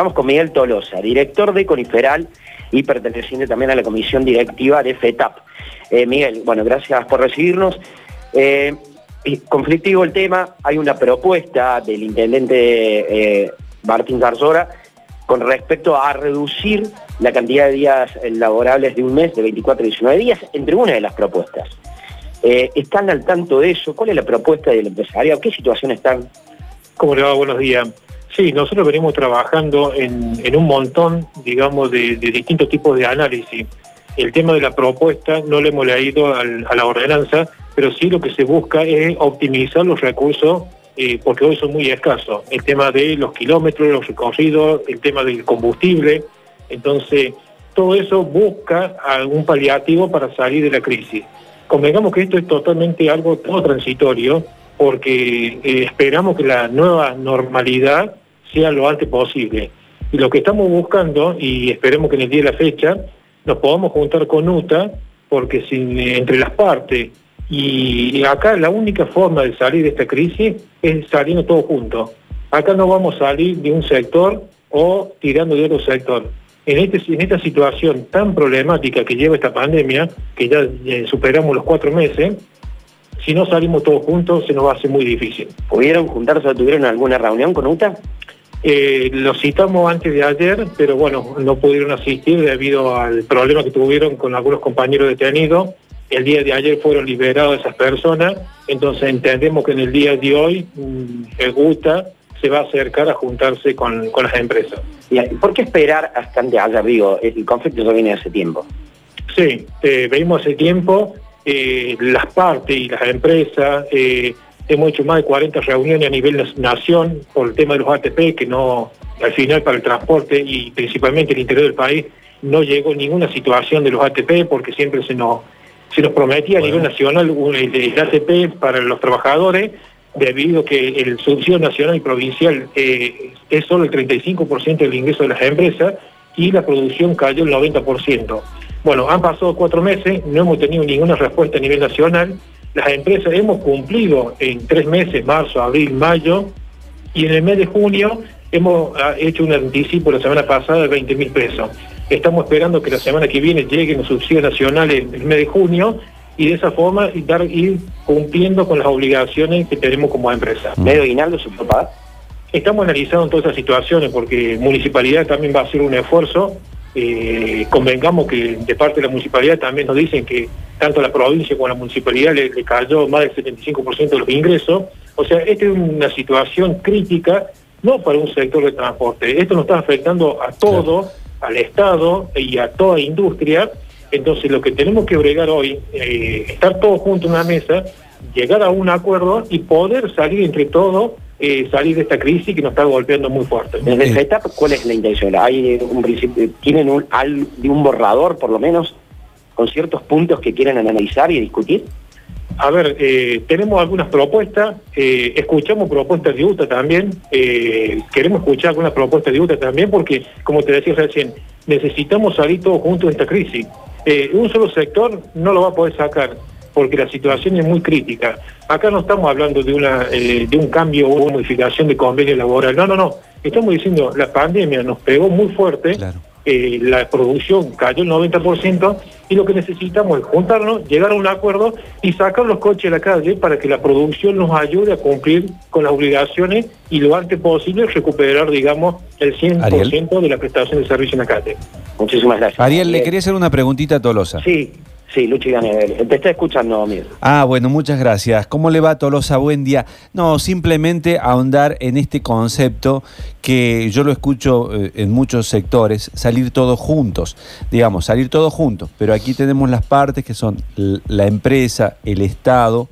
Estamos con Miguel Tolosa, director de Coniferal y perteneciente también a la comisión directiva de FETAP. Eh, Miguel, bueno, gracias por recibirnos. Eh, conflictivo el tema, hay una propuesta del intendente eh, Martín Zarzora con respecto a reducir la cantidad de días laborables de un mes de 24 a 19 días, entre una de las propuestas. ¿Están al tanto de eso? ¿Cuál es la propuesta del empresario? ¿Qué situación están? ¿Cómo le va? Buenos días. Sí, nosotros venimos trabajando en, un montón, digamos, de, distintos tipos de análisis. El tema de la propuesta no le hemos leído a la ordenanza, pero sí lo que se busca es optimizar los recursos eh, porque hoy son muy escasos. El tema de los kilómetros, los recorridos, el tema del combustible. Entonces, todo eso busca algún paliativo para salir de la crisis. Convengamos que esto es totalmente algo transitorio, porque eh, esperamos que la nueva normalidad sea lo antes posible. Y lo que estamos buscando, y esperemos que en el día de la fecha, nos podamos juntar con UTA, porque sin, entre las partes, y acá la única forma de salir de esta crisis es saliendo todos juntos. Acá no vamos a salir de un sector o tirando de otro sector. En, este, en esta situación tan problemática que lleva esta pandemia, que ya eh, superamos los cuatro meses, si no salimos todos juntos se nos va a hacer muy difícil. ¿Pudieron juntarse o tuvieron alguna reunión con UTA? Eh, lo citamos antes de ayer, pero bueno, no pudieron asistir debido al problema que tuvieron con algunos compañeros detenidos. El día de ayer fueron liberados esas personas, entonces entendemos que en el día de hoy mm, el GUTA se va a acercar a juntarse con, las empresas. ¿Y por qué esperar hasta de ayer? Digo, el conflicto ya viene hace tiempo. Sí, eh, venimos hace tiempo, eh, las partes y las empresas... Hemos hecho más de 40 reuniones a nivel nación por el tema de los ATP, que no, al final para el transporte y principalmente el interior del país, no llegó ninguna situación de los ATP porque siempre se nos, se nos prometía a nivel nacional el, ATP para los trabajadores, debido a que el subsidio nacional y provincial eh, es solo el 35% del ingreso de las empresas y la producción cayó el 90%. Bueno, han pasado cuatro meses, no hemos tenido ninguna respuesta a nivel nacional las empresas hemos cumplido en tres meses, marzo, abril, mayo, y en el mes de junio hemos ah, hecho un anticipo la semana pasada de 20 mil pesos. Estamos esperando que la semana que viene lleguen los subsidios nacionales en el mes de junio y de esa forma dar, ir cumpliendo con las obligaciones que tenemos como empresa. ¿Medio aguinaldo su papá? Estamos analizando todas esas situaciones porque municipalidad también va a hacer un esfuerzo eh, convengamos que de parte de la municipalidad también nos dicen que tanto la provincia como la municipalidad le, cayó más del 75% de los ingresos. O sea, esta es una situación crítica, no para un sector de transporte. Esto nos está afectando a todo, al Estado y a toda industria. Entonces, lo que tenemos que bregar hoy, eh, estar todos juntos en una mesa, llegar a un acuerdo y poder salir entre todos eh, salir de esta crisis que nos está golpeando muy fuerte. Desde esta etapa, ¿cuál es la intención? ¿Hay un ¿Tienen un, un borrador, por lo menos, con ciertos puntos que quieren analizar y discutir? A ver, eh, tenemos algunas propuestas, eh, escuchamos propuestas de UTA también, queremos escuchar algunas propuestas de UTA también porque, como te decía recién, necesitamos salir todos juntos de esta crisis. un solo sector no lo va a poder sacar porque la situación es muy crítica. Acá no estamos hablando de, una, eh, de un cambio o una modificación de convenio laboral, no, no, no. Estamos diciendo, la pandemia nos pegó muy fuerte, eh, la producción cayó el 90% y lo que necesitamos es juntarnos, llegar a un acuerdo y sacar los coches a la calle para que la producción nos ayude a cumplir con las obligaciones y lo antes posible recuperar, digamos, el 100% de la prestación de servicio en la calle. Muchísimas gracias. Ariel, le quería hacer una preguntita a Tolosa. Sí, Sí, Luchi Ganebel. Te está escuchando, amigo. Ah, bueno, muchas gracias. ¿Cómo le va, Tolosa? Buen día. No, simplemente ahondar en este concepto que yo lo escucho eh, en muchos sectores, salir todos juntos. Digamos, salir todos juntos. Pero aquí tenemos las partes que son la empresa, el Estado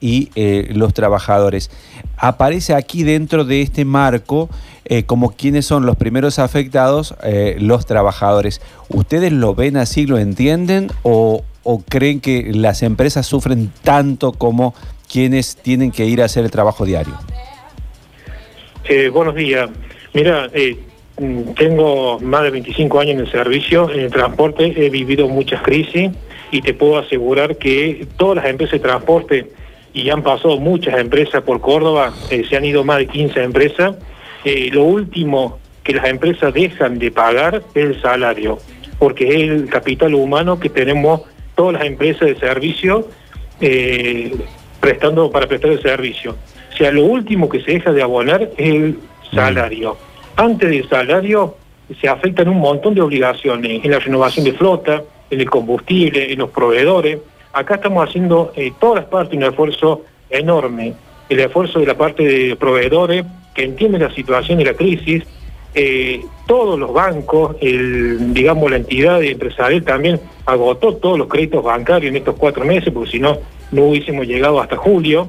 y eh, los trabajadores. Aparece aquí dentro de este marco eh, como quienes son los primeros afectados, los trabajadores. ¿Ustedes lo ven así, lo entienden o, o creen que las empresas sufren tanto como quienes tienen que ir a hacer el trabajo diario? Eh, buenos días. Mira, eh, tengo más de 25 años en el servicio, en el transporte, he vivido muchas crisis y te puedo asegurar que todas las empresas de transporte, y han pasado muchas empresas por Córdoba, eh, se han ido más de 15 empresas, lo último que las empresas dejan de pagar es el salario, porque es el capital humano que tenemos todas las empresas de servicio eh, prestando para prestar el servicio. O sea, lo último que se deja de abonar es el salario. Antes del salario se afectan un montón de obligaciones en la renovación de flota, en el combustible, en los proveedores. Acá estamos haciendo eh, todas las partes un esfuerzo enorme. El esfuerzo de la parte de proveedores que entienden la situación de la crisis, eh, todos los bancos, digamos la entidad empresarial también agotó todos los créditos bancarios en estos cuatro meses, porque si no, no hubiésemos llegado hasta julio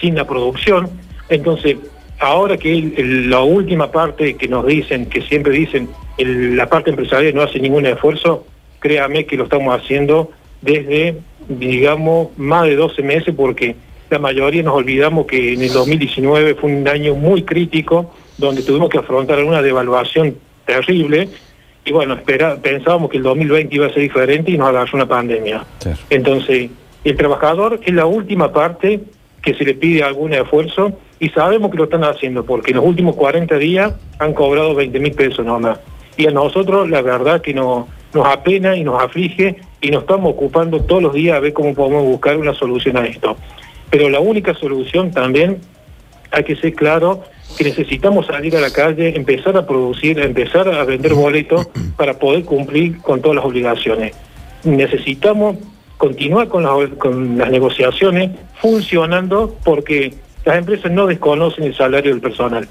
sin la producción. Entonces, ahora que la última parte que nos dicen, que siempre dicen, la parte empresarial no hace ningún esfuerzo, créame que lo estamos haciendo desde, digamos, más de 12 meses, porque la mayoría nos olvidamos que en el 2019 fue un año muy crítico, donde tuvimos que afrontar una devaluación terrible, y bueno, espera, pensábamos que el 2020 iba a ser diferente y nos agarró una pandemia. Entonces, el trabajador es la última parte que se le pide algún esfuerzo y sabemos que lo están haciendo porque en los últimos 40 días han cobrado 20 mil pesos nomás. Y a nosotros la verdad que nos, nos apena y nos aflige y nos estamos ocupando todos los días a ver cómo podemos buscar una solución a esto. Pero la única solución también, hay que ser claro, que necesitamos salir a la calle, empezar a producir, empezar a vender boletos para poder cumplir con todas las obligaciones. Necesitamos continuar con, con las negociaciones funcionando porque las empresas no desconocen el salario del personal.